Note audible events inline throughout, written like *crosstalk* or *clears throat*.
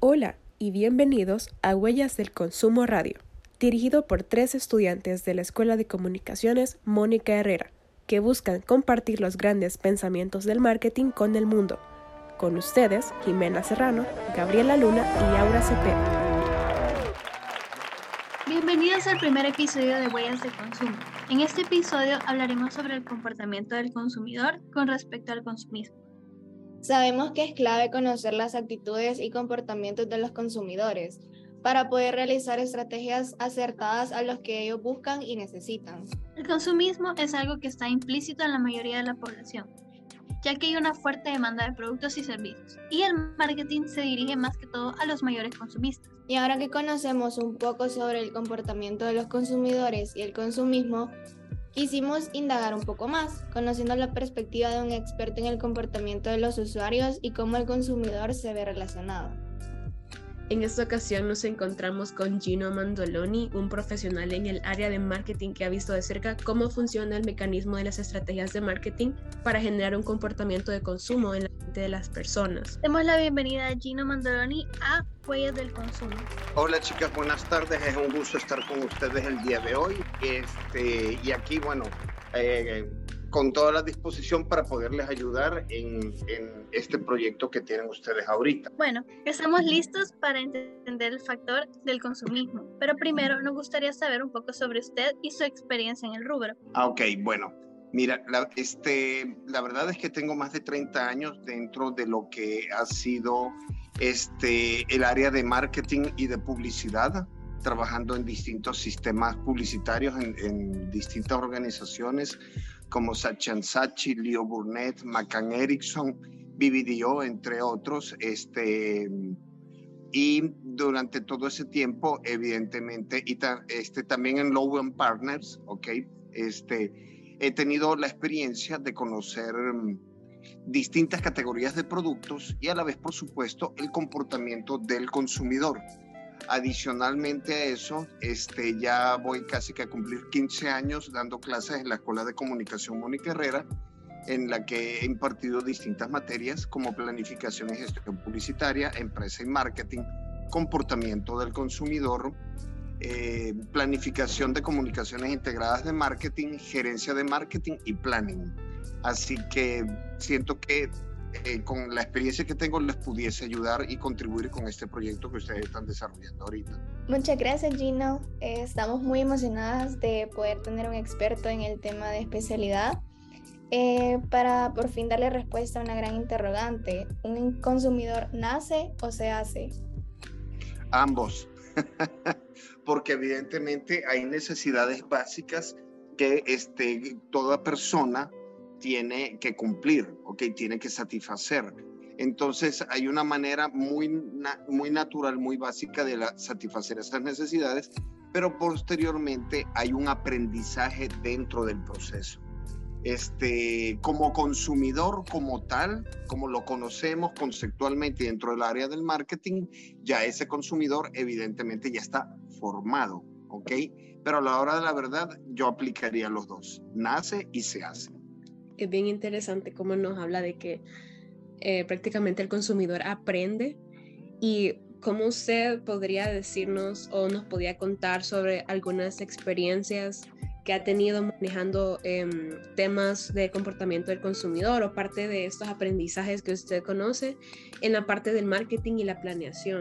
Hola y bienvenidos a Huellas del Consumo Radio, dirigido por tres estudiantes de la Escuela de Comunicaciones Mónica Herrera, que buscan compartir los grandes pensamientos del marketing con el mundo. Con ustedes, Jimena Serrano, Gabriela Luna y Aura Cepeda. Bienvenidos al primer episodio de Huellas de Consumo. En este episodio hablaremos sobre el comportamiento del consumidor con respecto al consumismo. Sabemos que es clave conocer las actitudes y comportamientos de los consumidores para poder realizar estrategias acertadas a los que ellos buscan y necesitan. El consumismo es algo que está implícito en la mayoría de la población, ya que hay una fuerte demanda de productos y servicios, y el marketing se dirige más que todo a los mayores consumistas. Y ahora que conocemos un poco sobre el comportamiento de los consumidores y el consumismo, Quisimos indagar un poco más, conociendo la perspectiva de un experto en el comportamiento de los usuarios y cómo el consumidor se ve relacionado. En esta ocasión nos encontramos con Gino Mandoloni, un profesional en el área de marketing que ha visto de cerca cómo funciona el mecanismo de las estrategias de marketing para generar un comportamiento de consumo en la mente de las personas. Demos la bienvenida a Gino Mandoloni a Huellas del Consumo. Hola chicas, buenas tardes. Es un gusto estar con ustedes el día de hoy. Este, y aquí, bueno, eh, con toda la disposición para poderles ayudar en, este proyecto que tienen ustedes ahorita. Bueno, estamos listos para entender el factor del consumismo, pero primero nos gustaría saber un poco sobre usted y su experiencia en el rubro. Ah, ok, bueno. Mira, la, este, la verdad es que tengo más de 30 años dentro de lo que ha sido este, el área de marketing y de publicidad trabajando en distintos sistemas publicitarios en, distintas organizaciones como Sachin Sachi, Leo Burnett, McCann Erickson, BBDO, entre otros. Este, y durante todo ese tiempo, evidentemente, y este, también en Lowen Partners, ¿ok? Este, he tenido la experiencia de conocer mm, distintas categorías de productos y a la vez, por supuesto, el comportamiento del consumidor. Adicionalmente a eso, este, ya voy casi que a cumplir 15 años dando clases en la Escuela de Comunicación Mónica Herrera, en la que he impartido distintas materias como planificación y gestión publicitaria, empresa y marketing, comportamiento del consumidor, eh, planificación de comunicaciones integradas de marketing, gerencia de marketing y planning. Así que siento que eh, con la experiencia que tengo les pudiese ayudar y contribuir con este proyecto que ustedes están desarrollando ahorita. Muchas gracias Gino, eh, estamos muy emocionadas de poder tener un experto en el tema de especialidad eh, para por fin darle respuesta a una gran interrogante. ¿Un consumidor nace o se hace? Ambos, *laughs* porque evidentemente hay necesidades básicas que este, toda persona tiene que cumplir, ¿ok? Tiene que satisfacer. Entonces hay una manera muy, muy natural, muy básica de satisfacer esas necesidades, pero posteriormente hay un aprendizaje dentro del proceso. Este, como consumidor como tal, como lo conocemos conceptualmente dentro del área del marketing, ya ese consumidor evidentemente ya está formado, ¿ok? Pero a la hora de la verdad yo aplicaría los dos, nace y se hace es bien interesante cómo nos habla de que eh, prácticamente el consumidor aprende y cómo usted podría decirnos o nos podía contar sobre algunas experiencias que ha tenido manejando em, temas de comportamiento del consumidor o parte de estos aprendizajes que usted conoce en la parte del marketing y la planeación.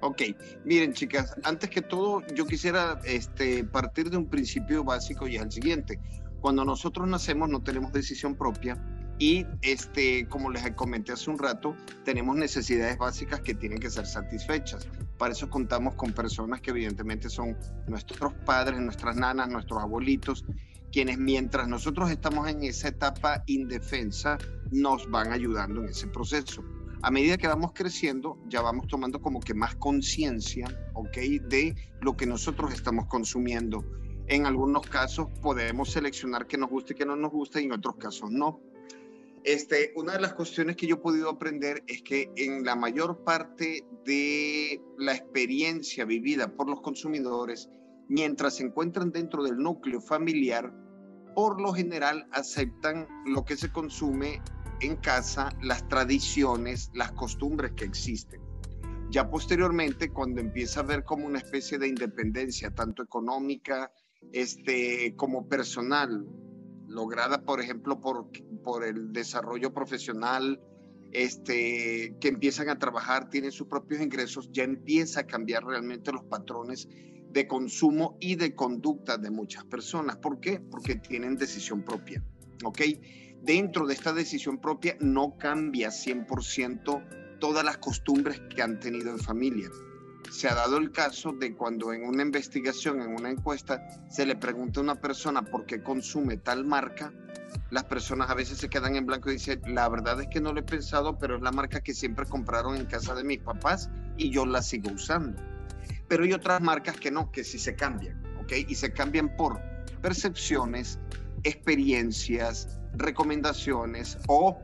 Ok, miren chicas, antes que todo yo quisiera este, partir de un principio básico y es el siguiente. Cuando nosotros nacemos no tenemos decisión propia y este, como les comenté hace un rato, tenemos necesidades básicas que tienen que ser satisfechas. Para eso contamos con personas que evidentemente son nuestros padres, nuestras nanas, nuestros abuelitos, quienes mientras nosotros estamos en esa etapa indefensa nos van ayudando en ese proceso. A medida que vamos creciendo, ya vamos tomando como que más conciencia, ¿ok? De lo que nosotros estamos consumiendo en algunos casos podemos seleccionar que nos guste y que no nos guste y en otros casos no. Este, una de las cuestiones que yo he podido aprender es que en la mayor parte de la experiencia vivida por los consumidores, mientras se encuentran dentro del núcleo familiar, por lo general aceptan lo que se consume en casa, las tradiciones, las costumbres que existen. Ya posteriormente, cuando empieza a ver como una especie de independencia, tanto económica este, como personal, lograda, por ejemplo, por, por el desarrollo profesional, este, que empiezan a trabajar, tienen sus propios ingresos, ya empieza a cambiar realmente los patrones de consumo y de conducta de muchas personas. ¿Por qué? Porque tienen decisión propia. ¿Ok? Dentro de esta decisión propia no cambia 100% todas las costumbres que han tenido en familia. Se ha dado el caso de cuando en una investigación, en una encuesta, se le pregunta a una persona por qué consume tal marca, las personas a veces se quedan en blanco y dicen, la verdad es que no lo he pensado, pero es la marca que siempre compraron en casa de mis papás y yo la sigo usando. Pero hay otras marcas que no, que sí se cambian, ¿ok? Y se cambian por percepciones, experiencias, recomendaciones o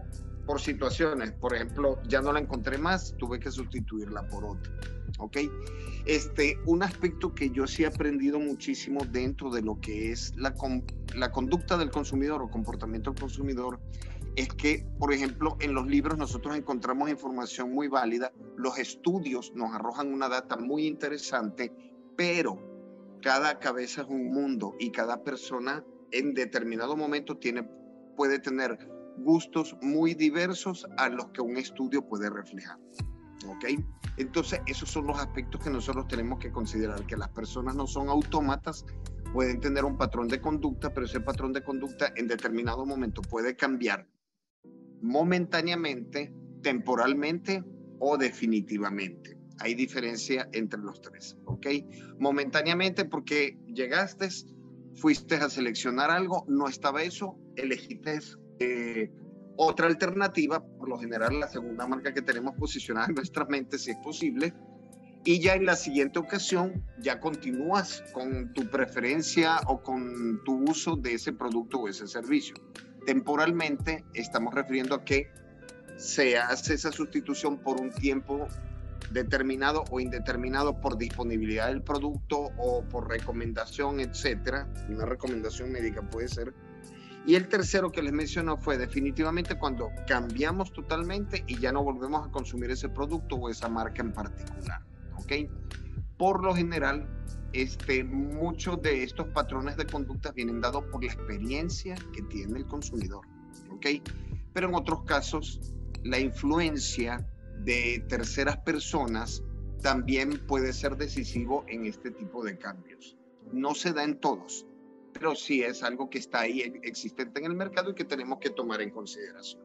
por situaciones. Por ejemplo, ya no la encontré más, tuve que sustituirla por otra. ¿Ok? Este, un aspecto que yo sí he aprendido muchísimo dentro de lo que es la, la conducta del consumidor o comportamiento del consumidor es que, por ejemplo, en los libros nosotros encontramos información muy válida, los estudios nos arrojan una data muy interesante, pero cada cabeza es un mundo y cada persona en determinado momento tiene, puede tener gustos muy diversos a los que un estudio puede reflejar. ¿Ok? Entonces, esos son los aspectos que nosotros tenemos que considerar, que las personas no son autómatas, pueden tener un patrón de conducta, pero ese patrón de conducta en determinado momento puede cambiar momentáneamente, temporalmente o definitivamente. Hay diferencia entre los tres, ¿ok? Momentáneamente porque llegaste, fuiste a seleccionar algo, no estaba eso, elegiste eh, otra alternativa, por lo general la segunda marca que tenemos posicionada en nuestra mente, si es posible, y ya en la siguiente ocasión ya continúas con tu preferencia o con tu uso de ese producto o ese servicio. Temporalmente estamos refiriendo a que se hace esa sustitución por un tiempo determinado o indeterminado por disponibilidad del producto o por recomendación, etcétera. Una recomendación médica puede ser. Y el tercero que les mencionó fue definitivamente cuando cambiamos totalmente y ya no volvemos a consumir ese producto o esa marca en particular. ¿Ok? Por lo general, este, muchos de estos patrones de conducta vienen dados por la experiencia que tiene el consumidor. ¿Ok? Pero en otros casos, la influencia de terceras personas también puede ser decisivo en este tipo de cambios. No se da en todos, pero sí es algo que está ahí existente en el mercado y que tenemos que tomar en consideración.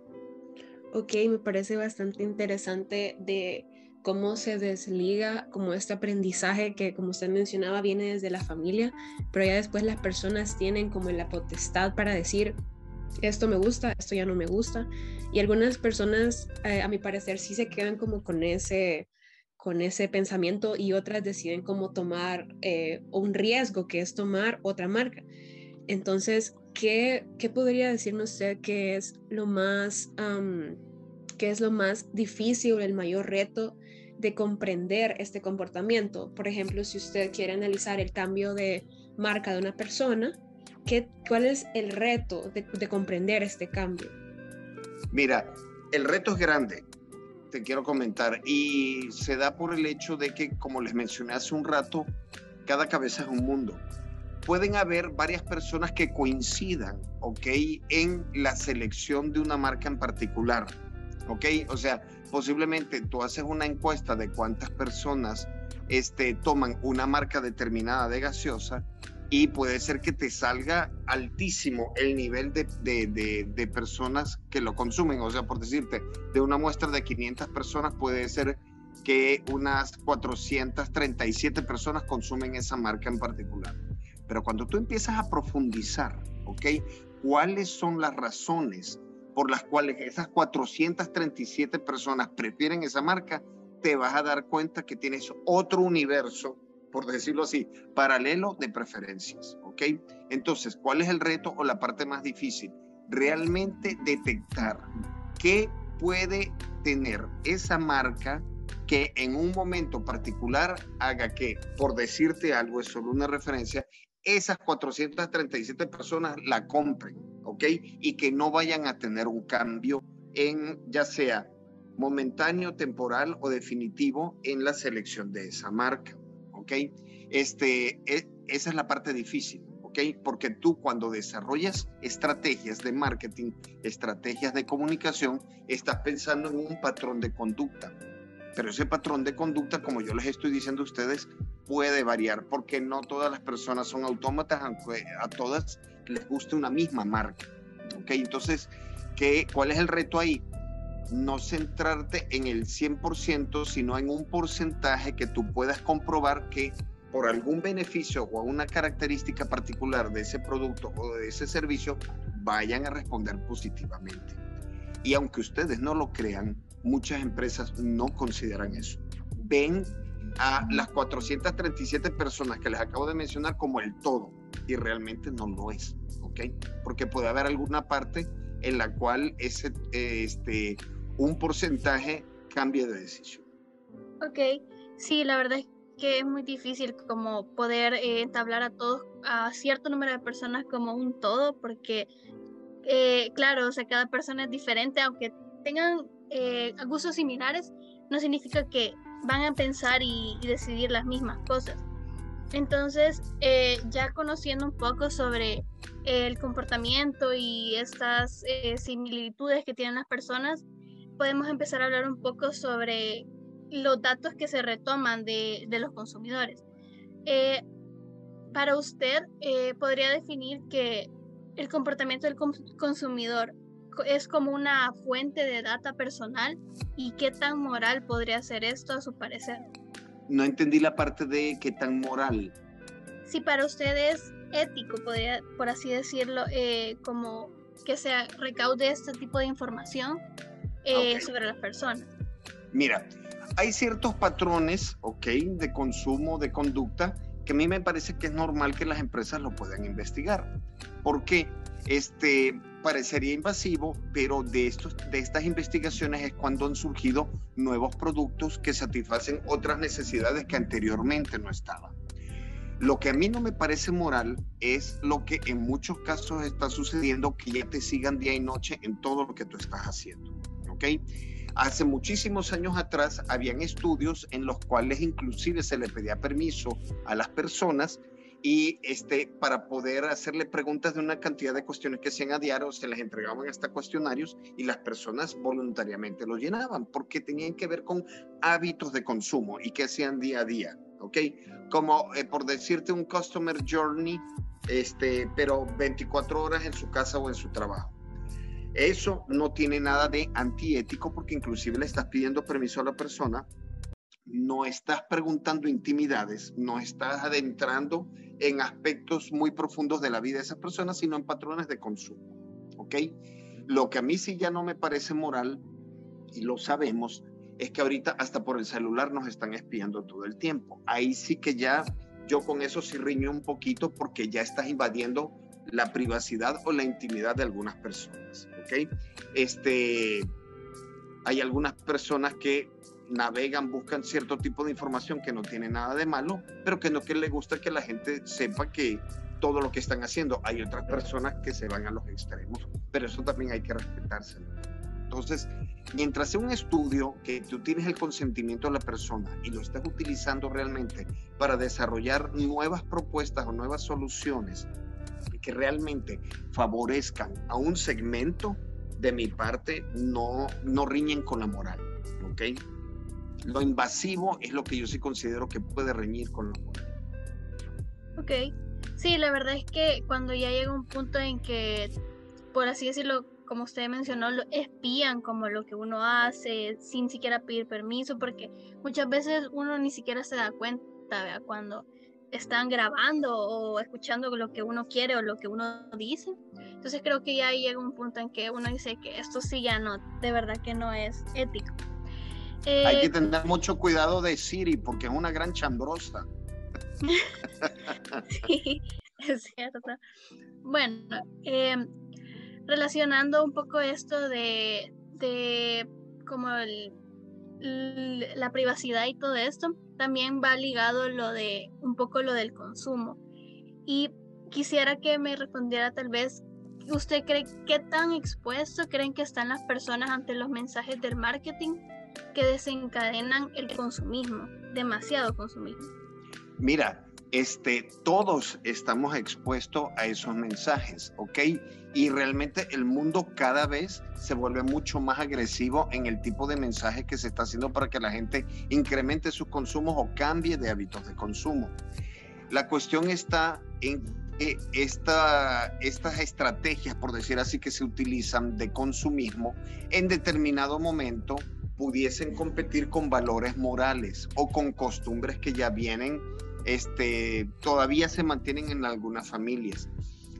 Ok, me parece bastante interesante de cómo se desliga como este aprendizaje que como usted mencionaba viene desde la familia, pero ya después las personas tienen como la potestad para decir esto me gusta, esto ya no me gusta y algunas personas eh, a mi parecer sí se quedan como con ese con ese pensamiento y otras deciden como tomar eh, un riesgo que es tomar otra marca. Entonces, ¿qué, qué podría decirnos usted que es lo más, qué es lo más difícil, el mayor reto de comprender este comportamiento. Por ejemplo, si usted quiere analizar el cambio de marca de una persona, ¿qué, ¿cuál es el reto de comprender este cambio? Mira, el reto es grande, te quiero comentar, y se da por el hecho de que, como les mencioné hace un rato, cada cabeza es un mundo. Pueden haber varias personas que coincidan, ¿ok? En la selección de una marca en particular, ¿ok? O sea, posiblemente tú haces una encuesta de cuántas personas este, toman una marca determinada de gaseosa y puede ser que te salga altísimo el nivel de, de, de, personas que lo consumen. O sea, por decirte, de una muestra de 500 personas puede ser que unas 437 personas consumen esa marca en particular. Pero cuando tú empiezas a profundizar, ¿ok? ¿Cuáles son las razones por las cuales esas 437 personas prefieren esa marca, te vas a dar cuenta que tienes otro universo, por decirlo así, paralelo de preferencias, ¿ok? Entonces, ¿cuál es el reto o la parte más difícil? Realmente detectar qué puede tener esa marca que en un momento particular haga que, por decirte algo, es solo una referencia, esas 437 personas la compren, ¿ok? Y que no vayan a tener un cambio en ya sea momentáneo, temporal o definitivo en la selección de esa marca. ¿Ok? Este, e, esa es la parte difícil. ¿Ok? Porque tú cuando desarrollas estrategias de marketing, estrategias de comunicación, estás pensando en un patrón de conducta. Pero ese patrón de conducta, como yo les estoy diciendo a ustedes, puede variar porque no todas las personas son autómatas, aunque a todas les guste una misma marca. ¿Ok? Entonces, ¿qué, ¿cuál es el reto ahí? No centrarte en el 100%, sino en un porcentaje que tú puedas comprobar que por algún beneficio o una característica particular de ese producto o de ese servicio vayan a responder positivamente. Y aunque ustedes no lo crean, muchas empresas no consideran eso. Ven a las 437 personas que les acabo de mencionar como el todo y realmente no lo es, ¿ok? Porque puede haber alguna parte en la cual ese, este, un porcentaje cambie de decisión. Ok, sí, la verdad es que es muy difícil como poder eh, entablar a todos, a cierto número de personas como un todo, porque eh, claro, o sea, cada persona es diferente, aunque tengan eh, gustos similares, no significa que van a pensar y, y decidir las mismas cosas. Entonces, eh, ya conociendo un poco sobre el comportamiento y estas similitudes que tienen las personas, podemos empezar a hablar un poco sobre los datos que se retoman de, de los consumidores. Eh, para usted, eh, podría definir que el comportamiento del consumidor es como una fuente de data personal y qué tan moral podría ser esto a su parecer. No entendí la parte de qué tan moral. Si para usted es ético, podría, por así decirlo, eh, como que se recaude este tipo de información eh, sobre las personas. Mira, hay ciertos patrones, ok, de consumo, de conducta, que a mí me parece que es normal que las empresas lo puedan investigar. Porque este parecería invasivo, pero de, estos, de estas investigaciones es cuando han surgido nuevos productos que satisfacen otras necesidades que anteriormente no estaban. Lo que a mí no me parece moral es lo que en muchos casos está sucediendo, que ya te sigan día y noche en todo lo que tú estás haciendo. Hace muchísimos años atrás habían estudios en los cuales inclusive se le pedía permiso a las personas y este, para poder hacerle preguntas de una cantidad de cuestiones que hacían a diario, se les entregaban hasta cuestionarios y las personas voluntariamente lo llenaban porque tenían que ver con hábitos de consumo y que hacían día a día, ¿ok? Como eh, por decirte un customer journey, este, pero 24 horas en su casa o en su trabajo. Eso no tiene nada de antiético porque inclusive le estás pidiendo permiso a la persona, no estás preguntando intimidades, no estás adentrando en aspectos muy profundos de la vida de esa persona, sino en patrones de consumo. ¿Ok? Lo que a mí sí ya no me parece moral, y lo sabemos, es que ahorita hasta por el celular nos están espiando todo el tiempo. Ahí sí que ya yo con eso sí riño un poquito porque ya estás invadiendo la privacidad o la intimidad de algunas personas. ¿ok? Este, hay algunas personas que navegan, buscan cierto tipo de información que no tiene nada de malo, pero que no que les gusta que la gente sepa que todo lo que están haciendo. Hay otras personas que se van a los extremos, pero eso también hay que respetarse. Entonces, mientras sea un estudio que tú tienes el consentimiento de la persona y lo estás utilizando realmente para desarrollar nuevas propuestas o nuevas soluciones que realmente favorezcan a un segmento, de mi parte, no, no riñen con la moral. ¿Ok? Lo invasivo es lo que yo sí considero que puede reñir con la moral. Ok. Sí, la verdad es que cuando ya llega un punto en que, por así decirlo, como usted mencionó, lo espían como lo que uno hace sin siquiera pedir permiso, porque muchas veces uno ni siquiera se da cuenta, ¿vea? Cuando están grabando o escuchando lo que uno quiere o lo que uno dice. Entonces creo que ya llega un punto en que uno dice que esto sí ya no, de verdad que no es ético. Hay que eh, tener mucho cuidado de Siri porque es una gran chambrosa. *laughs* sí, es cierto. Bueno, em, relacionando un poco esto de, de como el, la privacidad y todo esto, también va ligado lo de un poco lo del consumo. Y quisiera que me respondiera tal vez ¿usted cree qué tan expuesto creen que están las personas ante los mensajes del marketing que desencadenan el consumismo, demasiado consumismo? Mira, este, todos estamos expuestos a esos mensajes, ¿ok? Y realmente el mundo cada vez se vuelve mucho más agresivo en el tipo de mensaje que se está haciendo para que la gente incremente sus consumos o cambie de hábitos de consumo. La cuestión está en que esta, estas estrategias, por decir así, que se utilizan de consumismo, en determinado momento pudiesen competir con valores morales o con costumbres que ya vienen este, todavía se mantienen en algunas familias.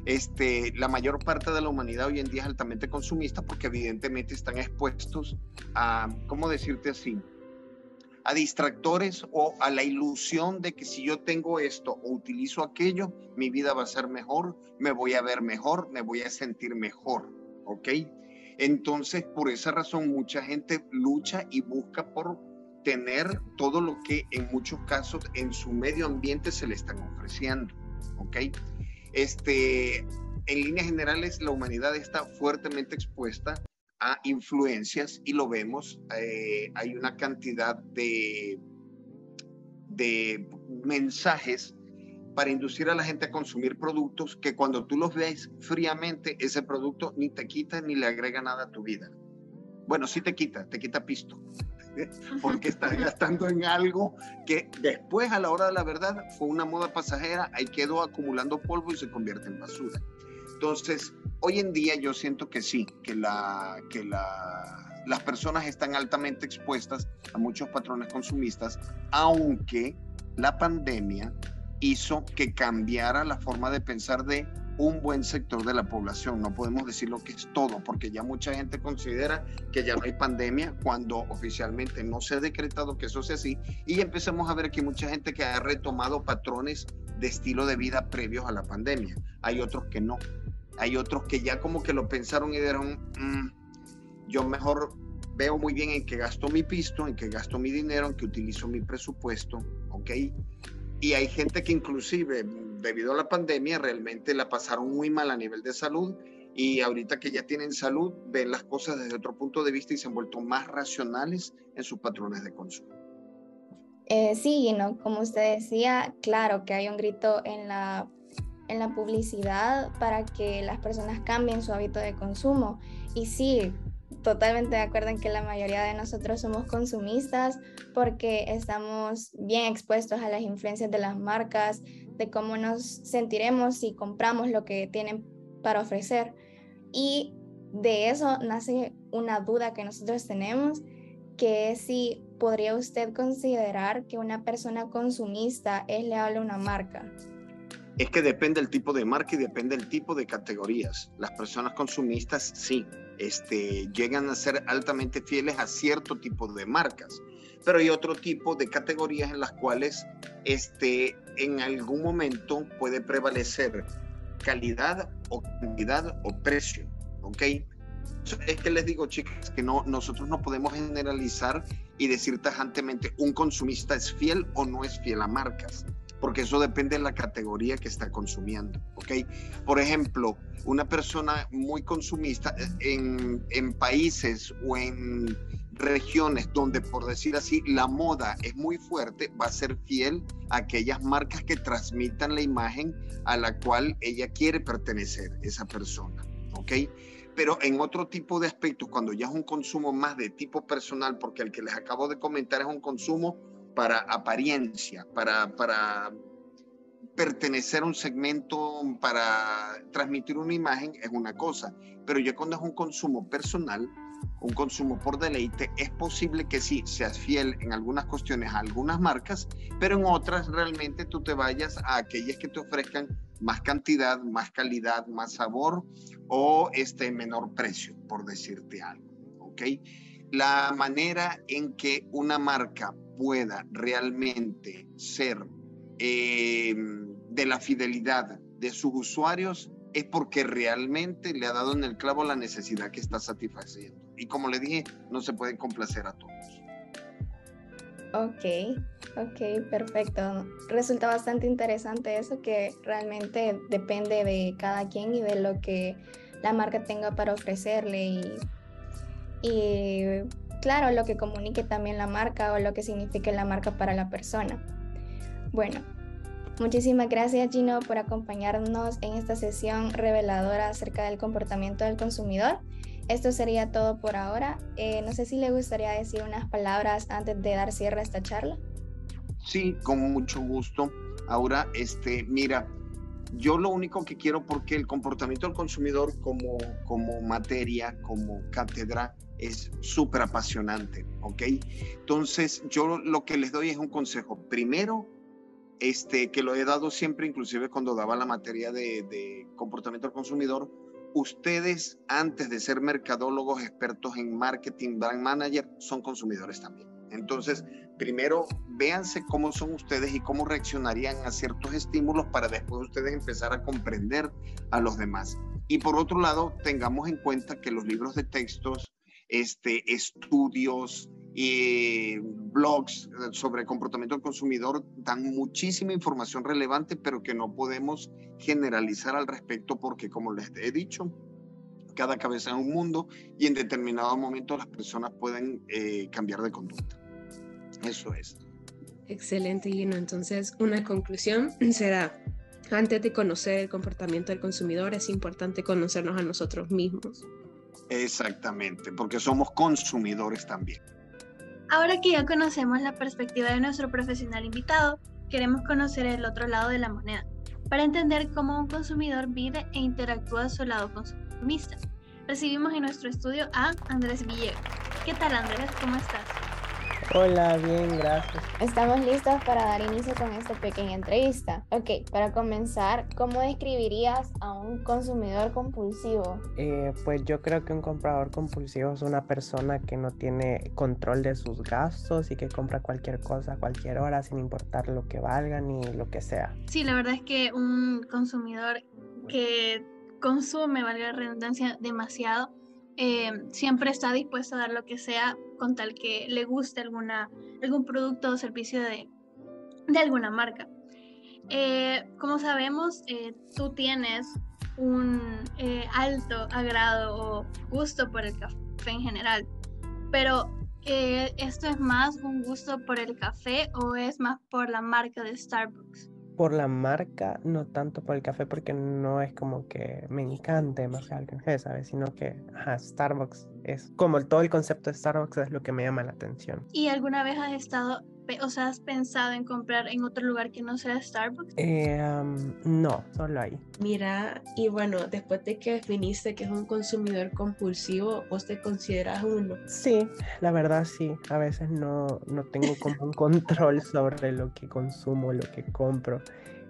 Este, la mayor parte de la humanidad hoy en día es altamente consumista porque evidentemente están expuestos a, ¿cómo decirte así? A distractores o a la ilusión de que si yo tengo esto o utilizo aquello, mi vida va a ser mejor, me voy a ver mejor, me voy a sentir mejor, ¿ok? Entonces, por esa razón, mucha gente lucha y busca por tener todo lo que en muchos casos en su medio ambiente se le están ofreciendo. ¿Ok? Este, en líneas generales, la humanidad está fuertemente expuesta a influencias y lo vemos. Eh, hay una cantidad de, de mensajes para inducir a la gente a consumir productos que cuando tú los ves fríamente, ese producto ni te quita ni le agrega nada a tu vida. Bueno, sí te quita, te quita pisto, *laughs* porque estás gastando en algo que después a la hora de la verdad fue una moda pasajera, ahí quedó acumulando polvo y se convierte en basura. Entonces, hoy en día yo siento que sí, que, la, que la, las personas están altamente expuestas a muchos patrones consumistas, aunque la pandemia hizo que cambiara la forma de pensar de un buen sector de la población. No podemos decir lo que es todo, porque ya mucha gente considera que ya no hay pandemia cuando oficialmente no se ha decretado que eso sea así. Y empezamos a ver que mucha gente que ha retomado patrones de estilo de vida previos a la pandemia. Hay otros que no. Hay otros que ya como que lo pensaron y dijeron, mm, yo mejor veo muy bien en qué gasto mi pisto, en qué gasto mi dinero, en qué utilizo mi presupuesto, ¿ok? Y hay gente que inclusive debido a la pandemia realmente la pasaron muy mal a nivel de salud y ahorita que ya tienen salud ven las cosas desde otro punto de vista y se han vuelto más racionales en sus patrones de consumo. Eh, sí, ¿no? como usted decía, claro que hay un grito en la, en la publicidad para que las personas cambien su hábito de consumo. Y sí, totalmente de acuerdo en que la mayoría de nosotros somos consumistas porque estamos bien expuestos a las influencias de las marcas, de cómo nos sentiremos si compramos lo que tienen para ofrecer. Y de eso nace una duda que nosotros tenemos, que si podría usted considerar que una persona consumista es leal a una marca. Es que depende del tipo de marca y depende del tipo de categorías. Las personas consumistas sí, este, llegan a ser altamente fieles a cierto tipo de marcas pero hay otro tipo de categorías en las cuales este, en algún momento puede prevalecer calidad o cantidad o precio, ¿ok? Es que les digo, chicas, que no, nosotros no podemos generalizar y decir tajantemente un consumista es fiel o no es fiel a marcas, porque eso depende de la categoría que está consumiendo, ¿ok? Por ejemplo, una persona muy consumista en, en países o en regiones donde, por decir así, la moda es muy fuerte, va a ser fiel a aquellas marcas que transmitan la imagen a la cual ella quiere pertenecer, esa persona. ¿Ok? Pero en otro tipo de aspectos, cuando ya es un consumo más de tipo personal, porque el que les acabo de comentar es un consumo para apariencia, para, para pertenecer a un segmento, para transmitir una imagen, es una cosa. Pero ya cuando es un consumo personal, un consumo por deleite, es posible que sí seas fiel en algunas cuestiones a algunas marcas, pero en otras realmente tú te vayas a aquellas que te ofrezcan más cantidad, más calidad, más sabor o este menor precio, por decirte algo. ¿Ok? La manera en que una marca pueda realmente ser eh, de la fidelidad de sus usuarios es porque realmente le ha dado en el clavo la necesidad que está satisfaciendo. Y como le dije, no se puede complacer a todos. Ok, ok, perfecto. Resulta bastante interesante eso que realmente depende de cada quien y de lo que la marca tenga para ofrecerle y claro, lo que comunique también la marca o lo que signifique la marca para la persona. Bueno, muchísimas gracias Gino por acompañarnos en esta sesión reveladora acerca del comportamiento del consumidor. Esto sería todo por ahora. Eh, no sé si le gustaría decir unas palabras antes de dar cierre a esta charla. Sí, con mucho gusto. Ahora, este, mira, yo lo único que quiero, porque el comportamiento del consumidor como, como materia, como cátedra, es súper apasionante, ¿ok? Entonces, yo lo que les doy es un consejo. Primero, este, que lo he dado siempre, inclusive cuando daba la materia de, de comportamiento del consumidor, ustedes, antes de ser mercadólogos expertos en marketing, brand manager, son consumidores también. Entonces, primero véanse cómo son ustedes y cómo reaccionarían a ciertos estímulos para después ustedes empezar a comprender a los demás. Y por otro lado, tengamos en cuenta que los libros de textos, este, estudios y blogs sobre comportamiento del consumidor dan muchísima información relevante, pero que no podemos generalizar al respecto porque, como les he dicho, cada cabeza es un mundo y en determinado momento las personas pueden eh, cambiar de conducta. Eso es. Excelente, Gino. Entonces, una conclusión *clears throat* será, antes de conocer el comportamiento del consumidor, es importante conocernos a nosotros mismos. Exactamente, porque somos consumidores también. Ahora que ya conocemos la perspectiva de nuestro profesional invitado, queremos conocer el otro lado de la moneda, para entender cómo un consumidor vive e interactúa a su lado consumista. Recibimos en nuestro estudio a Andrés Villegas. ¿Qué tal Andrés? ¿Cómo estás? Hola, bien, gracias. Estamos listos para dar inicio con esta pequeña entrevista. Ok, para comenzar, ¿cómo describirías a un consumidor compulsivo? Eh, pues yo creo que un comprador compulsivo es una persona que no tiene control de sus gastos y que compra cualquier cosa a cualquier hora sin importar lo que valga ni lo que sea. Sí, la verdad es que un consumidor que consume, valga la redundancia, demasiado, eh, siempre está dispuesto a dar lo que sea con tal que le guste alguna, algún producto o servicio de, de alguna marca. Eh, como sabemos, eh, tú tienes un alto agrado o gusto por el café en general, pero ¿esto es más un gusto por el café o es más por la marca de Starbucks? Por la marca, no tanto por el café, porque no es como que me encante demasiado el café, ¿sabes? Sino que Starbucks es como todo el concepto de Starbucks es lo que me llama la atención. ¿Y alguna vez has estado o sea, has pensado en comprar en otro lugar que no sea Starbucks? Eh, no, solo ahí. Mira, y bueno, después de que definiste que es un consumidor compulsivo, ¿vos te consideras uno? Sí, la verdad sí. A veces no, no tengo como un control sobre lo que consumo, lo que compro.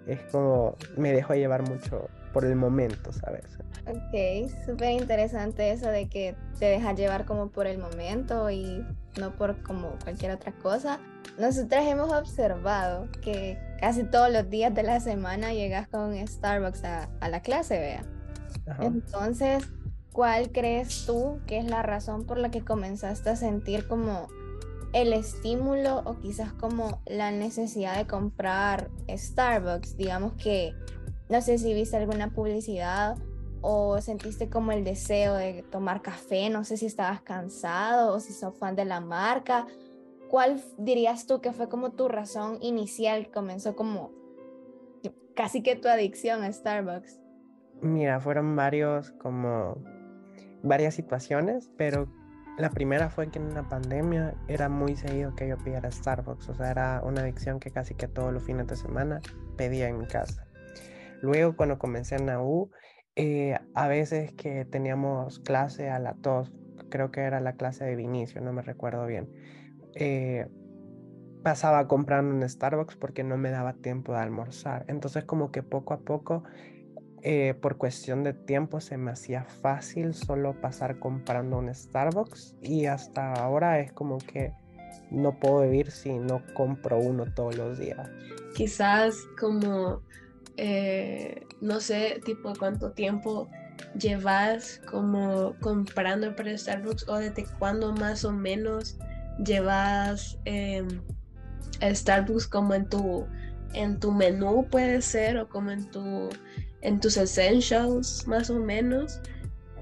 Es como me dejo llevar mucho por el momento, ¿sabes? Ok, súper interesante eso de que te dejas llevar como por el momento y no por como cualquier otra cosa. Nosotras hemos observado que casi todos los días de la semana llegas con Starbucks a, la clase, vea. Entonces, ¿cuál crees tú que es la razón por la que comenzaste a sentir como el estímulo o quizás como la necesidad de comprar Starbucks? Digamos que, no sé si viste alguna publicidad o sentiste como el deseo de tomar café, no sé si estabas cansado o si sos fan de la marca ¿cuál dirías tú que fue como tu razón inicial? Comenzó como casi que tu adicción a Starbucks. Mira, fueron varios como varias situaciones, pero la primera fue que en la pandemia era muy seguido que yo pidiera Starbucks, o sea, era una adicción que casi que todos los fines de semana pedía en mi casa. Luego cuando comencé en la U, eh, a veces que teníamos clase a la tos, creo que era la clase de Vinicio, no me recuerdo bien eh, pasaba comprando en Starbucks porque no me daba tiempo de almorzar. Entonces como que poco a poco, eh, por cuestión de tiempo, se me hacía fácil solo pasar comprando un Starbucks y hasta ahora es como que no puedo vivir si no compro uno todos los días. Quizás como, eh, no sé, tipo cuánto tiempo llevas como comprando para Starbucks o desde cuándo más o menos llevas eh, Starbucks como en tu en tu menú puede ser o como en tu en tus essentials más o menos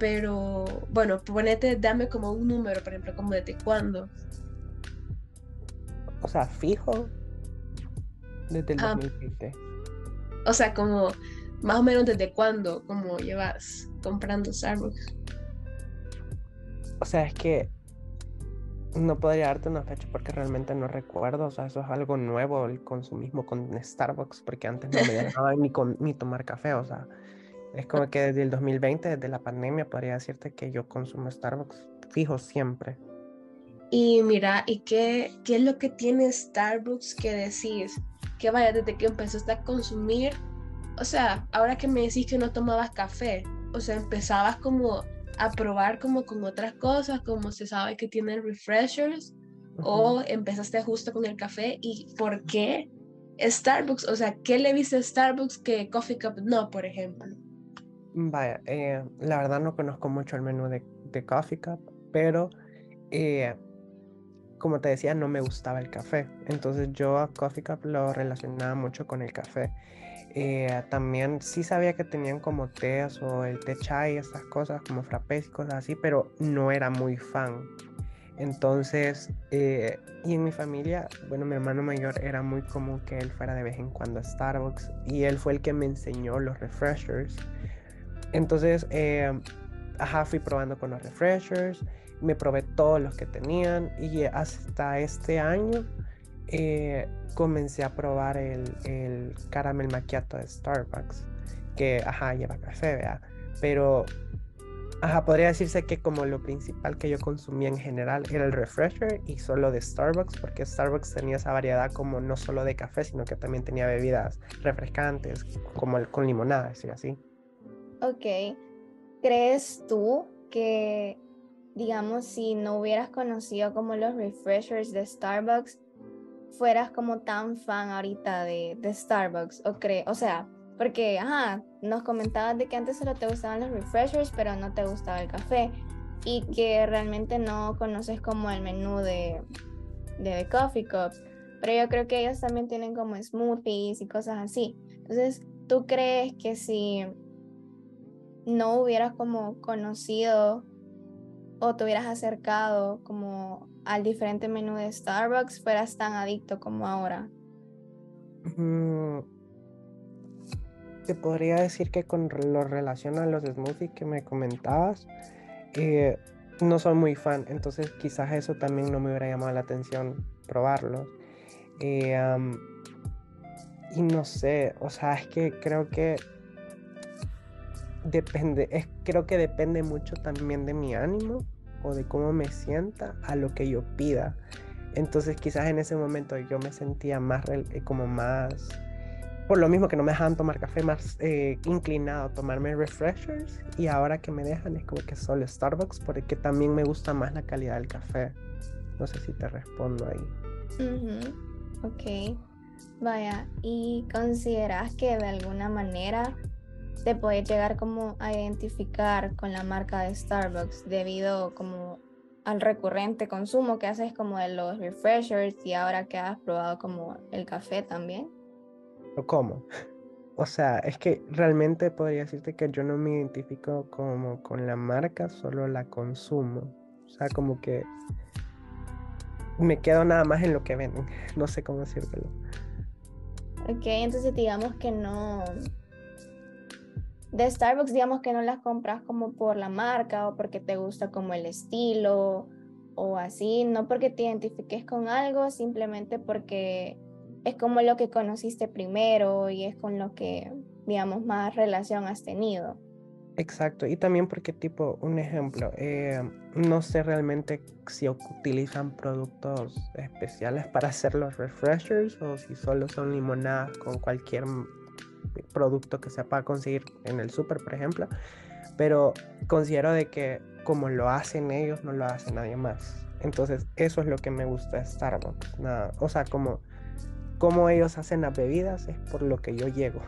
pero bueno, ponete, dame como un número, por ejemplo, como desde cuándo. O sea, fijo. Desde el Ah. 2020. O sea, como más o menos desde cuándo, como llevas comprando Starbucks. O sea, es que no podría darte una fecha porque realmente no recuerdo. O sea, eso es algo nuevo, el consumismo con Starbucks, porque antes no me dejaba ni, con- ni tomar café. O sea, es como que desde el 2020, desde la pandemia, podría decirte que yo consumo Starbucks fijo siempre. Y mira, ¿y qué, qué es lo que tiene Starbucks que decís? Que vaya, desde que empezaste a consumir, o sea, ahora que me decís que no tomabas café, o sea, empezabas como a probar como con otras cosas, como se sabe que tienen refreshers, o empezaste justo con el café, ¿y por qué Starbucks? O sea, ¿qué le viste a Starbucks que Coffee Cup no, por ejemplo? Vaya, eh, la verdad no conozco mucho el menú de, de Coffee Cup, pero eh, como te decía, no me gustaba el café. Entonces yo a Coffee Cup lo relacionaba mucho con el café. Eh, también sí sabía que tenían como tés o el té chai, estas cosas como frappés y cosas así, pero no era muy fan. Entonces, eh, y en mi familia, bueno, mi hermano mayor era muy común que él fuera de vez en cuando a Starbucks y él fue el que me enseñó los refreshers. Entonces, eh, ajá, fui probando con los refreshers, me probé todos los que tenían y hasta este año eh, comencé a probar el, el caramel macchiato de Starbucks, que, ajá, lleva café, vea, pero, ajá, podría decirse que como lo principal que yo consumía en general era el refresher y solo de Starbucks, porque Starbucks tenía esa variedad como no solo de café, sino que también tenía bebidas refrescantes, como el con limonada, y así. Ok. ¿Crees tú que, digamos, si no hubieras conocido como los refreshers de Starbucks, fueras como tan fan ahorita de, de Starbucks? ¿O, cree, o sea, porque, ajá, nos comentabas de que antes solo te gustaban los refreshers, pero no te gustaba el café. Y que realmente no conoces como el menú de, de Coffee Cup. Pero yo creo que ellos también tienen como smoothies y cosas así. Entonces, ¿tú crees que si no hubieras como conocido o te hubieras acercado como al diferente menú de Starbucks, fueras tan adicto como ahora? Mm, te podría decir que con lo relaciona a los smoothies que me comentabas, no soy muy fan, entonces quizás eso también no me hubiera llamado la atención probarlos. Eh, y no sé, o sea, es que creo que depende, creo que depende mucho también de mi ánimo o de cómo me sienta a lo que yo pida. Entonces quizás en ese momento yo me sentía más eh, como más, por lo mismo que no me dejaban tomar café, más eh, inclinado a tomarme refreshers y ahora que me dejan es como que solo Starbucks porque también me gusta más la calidad del café. No sé si te respondo ahí. Ujú, Ok, vaya, ¿y consideras que de alguna manera te puedes llegar como a identificar con la marca de Starbucks debido como al recurrente consumo que haces como de los refreshers y ahora que has probado como el café también? ¿O cómo? O sea, es que realmente podría decirte que yo no me identifico como con la marca, solo la consumo. O sea, como que me quedo nada más en lo que venden. *laughs* No sé cómo decírtelo. Ok, entonces digamos que no. De Starbucks, digamos que no las compras como por la marca o porque te gusta como el estilo o así, no porque te identifiques con algo, simplemente porque es como lo que conociste primero y es con lo que, digamos, más relación has tenido. Exacto, y también porque tipo, un ejemplo, eh, no sé realmente si utilizan productos especiales para hacer los refreshers o si solo son limonadas con cualquier producto que se pueda conseguir en el súper, por ejemplo, pero considero de que como lo hacen ellos, no lo hace nadie más. Entonces, eso es lo que me gusta de Starbucks. Nada, o sea, como, como ellos hacen las bebidas es por lo que yo llego.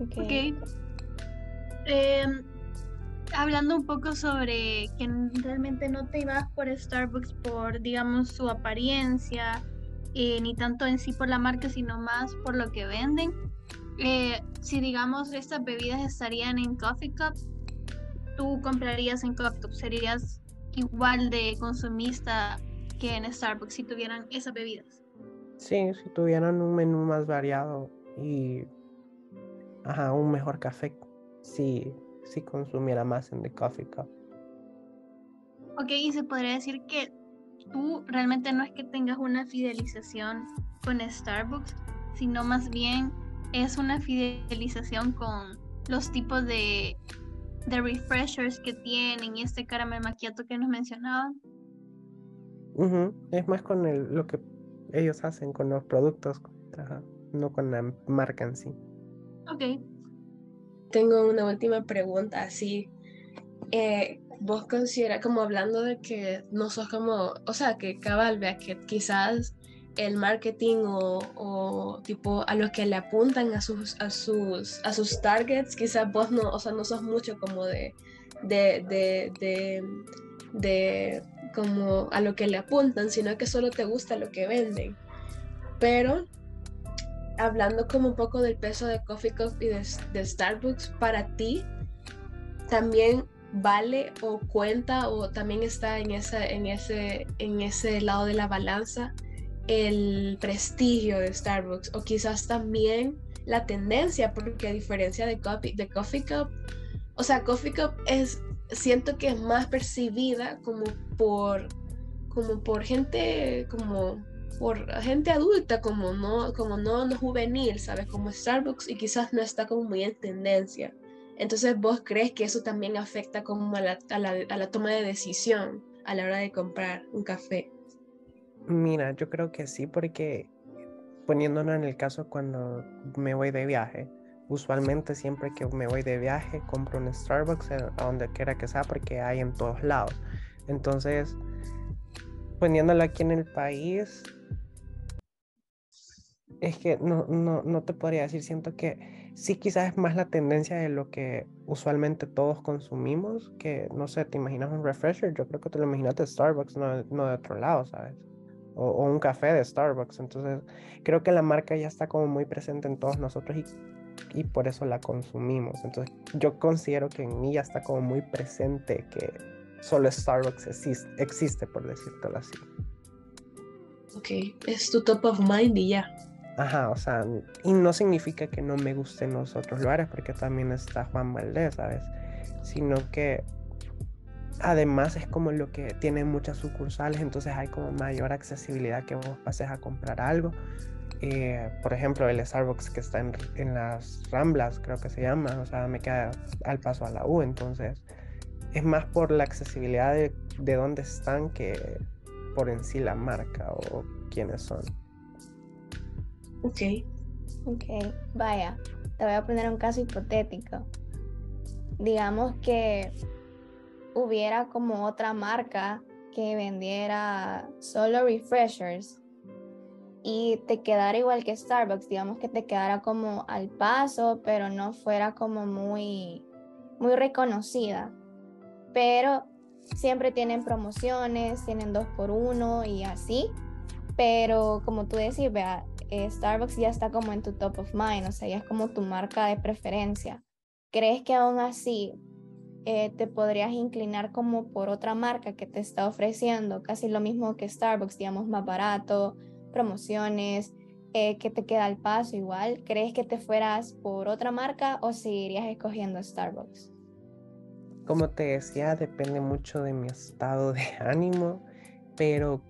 Ok. Ok. Em, hablando un poco sobre que realmente no te ibas por Starbucks por, digamos, su apariencia, eh, ni tanto en sí por la marca, sino más por lo que venden. eh, si digamos estas bebidas estarían en Coffee Cup, tú comprarías en Coffee Cup, serías igual de consumista que en Starbucks si tuvieran esas bebidas. Sí, si tuvieran un menú más variado y ajá, un mejor café, sí, sí consumiera más en The Coffee Cup. Ok, y se podría decir que tú realmente no es que tengas una fidelización con Starbucks, sino más bien es una fidelización con los tipos de, de refreshers que tienen y este caramel macchiato que nos mencionaban. Es más con el, lo que ellos hacen con los productos, no con la marca en sí. Ok. Tengo una última pregunta, así. Eh, ¿Vos consideras, como hablando de que no sos como, o sea, que cabal, vea que quizás el marketing o, tipo a los que le apuntan a sus, a sus, a sus targets, quizás vos no, o sea, no sos mucho como de, de, de, de como a lo que le apuntan, sino que solo te gusta lo que venden. Pero hablando como un poco del peso de Coffee Cup y de, Starbucks, para ti también vale o cuenta o también está en, en, ese, en ese lado de la balanza el prestigio de Starbucks o quizás también la tendencia, porque a diferencia de Coffee, de Coffee Cup, o sea, Coffee Cup es, siento que es más percibida como por, como por gente, como por gente adulta, como no, como no, no juvenil, ¿sabes? Como Starbucks y quizás no está como muy en tendencia. Entonces, ¿vos crees que eso también afecta como a la, a la, a la toma de decisión a la hora de comprar un café? Mira, yo creo que sí, porque poniéndonos en el caso cuando me voy de viaje, usualmente siempre que me voy de viaje compro un Starbucks a donde quiera que sea porque hay en todos lados. Entonces, poniéndolo aquí en el país, es que no, no, no te podría decir, siento que sí quizás es más la tendencia de lo que usualmente todos consumimos, que no sé, te imaginas un refresher, yo creo que te lo imaginas de Starbucks, no, de otro lado, ¿sabes? o, un café de Starbucks. Entonces, creo que la marca ya está como muy presente en todos nosotros y, por eso la consumimos. Entonces, yo considero que en mí ya está como muy presente que solo Starbucks existe, existe por decírtelo así. Ok, es tu top of mind y ya. Ajá, o sea, y no significa que no me gusten los otros lugares, porque también está Juan Valdés, ¿sabes? Sino que Además es como lo que tiene muchas sucursales, entonces hay como mayor accesibilidad que vos pases a comprar algo. Eh, por ejemplo, el Starbucks que está en, las Ramblas, creo que se llama, o sea, me queda al paso a la U, entonces es más por la accesibilidad de, de dónde están que por en sí la marca o quiénes son. Ok. Ok, vaya, te voy a poner un caso hipotético. Digamos que hubiera como otra marca que vendiera solo refreshers y te quedara igual que Starbucks, digamos que te quedara como al paso, pero no fuera como muy, muy reconocida. Pero siempre tienen promociones, tienen dos por uno y así. Pero como tú decís, vea, eh, Starbucks ya está como en tu top of mind, o sea, ya es como tu marca de preferencia. ¿Crees que aún así eh, te podrías inclinar como por otra marca que te está ofreciendo casi lo mismo que Starbucks, digamos, más barato, promociones, eh, que te queda al paso igual. ¿Crees que te fueras por otra marca o seguirías escogiendo Starbucks? Como te decía, depende mucho de mi estado de *laughs* ánimo, pero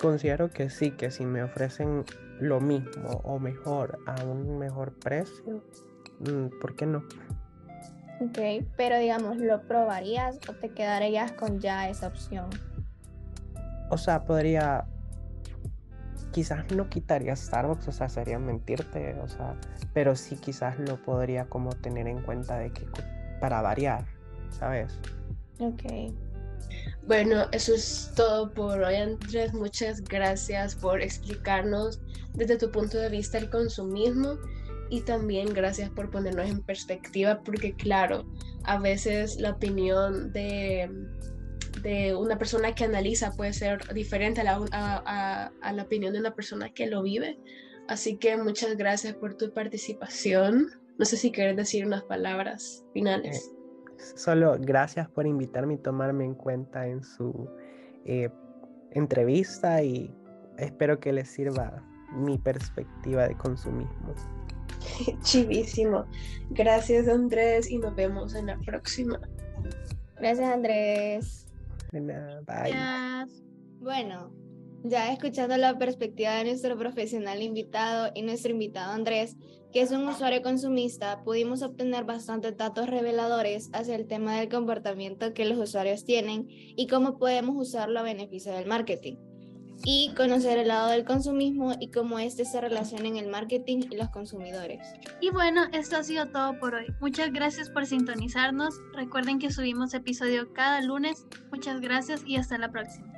considero que sí, que si me ofrecen lo mismo o mejor a un mejor precio, mm, ¿por qué no? Ok, pero digamos, ¿lo probarías o te quedarías con ya esa opción? O sea, podría. Quizás no quitaría Starbucks, o sea, sería mentirte, o sea, pero sí quizás lo podría como tener en cuenta de que para variar, ¿sabes? Ok. Bueno, eso es todo por hoy, Andrés. Muchas gracias por explicarnos desde tu punto de vista el consumismo y también gracias por ponernos en perspectiva porque claro, a veces la opinión de, de una persona que analiza puede ser diferente a la, a, la opinión de una persona que lo vive. Así que muchas gracias por tu participación. No sé si quieres decir unas palabras finales. Solo gracias por invitarme y tomarme en cuenta en su eh, entrevista y espero que les sirva mi perspectiva de consumismo. *laughs* Chivísimo. Gracias Andrés y nos vemos en la próxima. Gracias Andrés. De nada, bye. Bueno, ya escuchando la perspectiva de nuestro profesional invitado y nuestro invitado Andrés, que es un usuario consumista, pudimos obtener bastantes datos reveladores hacia el tema del comportamiento que los usuarios tienen y cómo podemos usarlo a beneficio del marketing y conocer el lado del consumismo y cómo este se relaciona en el marketing y los consumidores. Y bueno, esto ha sido todo por hoy. Muchas gracias por sintonizarnos. Recuerden que subimos episodio cada lunes. Muchas gracias y hasta la próxima.